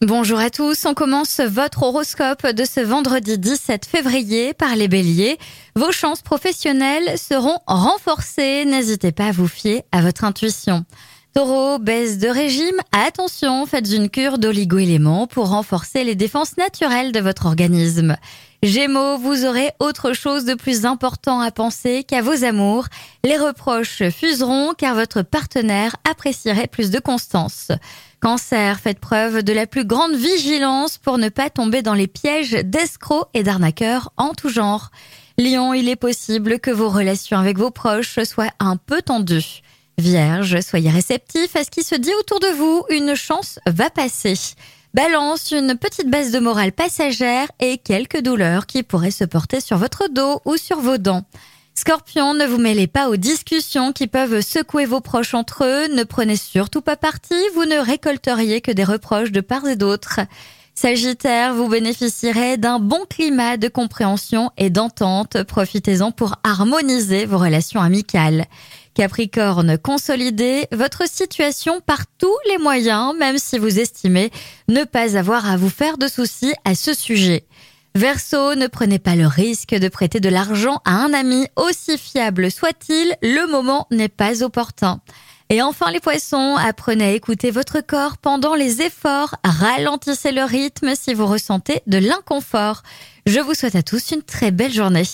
Bonjour à tous, on commence votre horoscope de ce vendredi 17 février par les béliers. Vos chances professionnelles seront renforcées, n'hésitez pas à vous fier à votre intuition. Taureau, baisse de régime, attention, faites une cure d'oligo-éléments pour renforcer les défenses naturelles de votre organisme. Gémeaux, vous aurez autre chose de plus important à penser qu'à vos amours. Les reproches fuseront car votre partenaire apprécierait plus de constance. Cancer, faites preuve de la plus grande vigilance pour ne pas tomber dans les pièges d'escrocs et d'arnaqueurs en tout genre. Lion, il est possible que vos relations avec vos proches soient un peu tendues. Vierge, soyez réceptif à ce qui se dit autour de vous, une chance va passer. Balance, une petite baisse de morale passagère et quelques douleurs qui pourraient se porter sur votre dos ou sur vos dents. Scorpion, ne vous mêlez pas aux discussions qui peuvent secouer vos proches entre eux, ne prenez surtout pas parti, vous ne récolteriez que des reproches de part et d'autre. Sagittaire, vous bénéficierez d'un bon climat de compréhension et d'entente, profitez-en pour harmoniser vos relations amicales. Capricorne, consolidez votre situation par tous les moyens, même si vous estimez ne pas avoir à vous faire de soucis à ce sujet. Verseau, ne prenez pas le risque de prêter de l'argent à un ami, aussi fiable soit-il, le moment n'est pas opportun. Et enfin les poissons, apprenez à écouter votre corps pendant les efforts, ralentissez le rythme si vous ressentez de l'inconfort. Je vous souhaite à tous une très belle journée.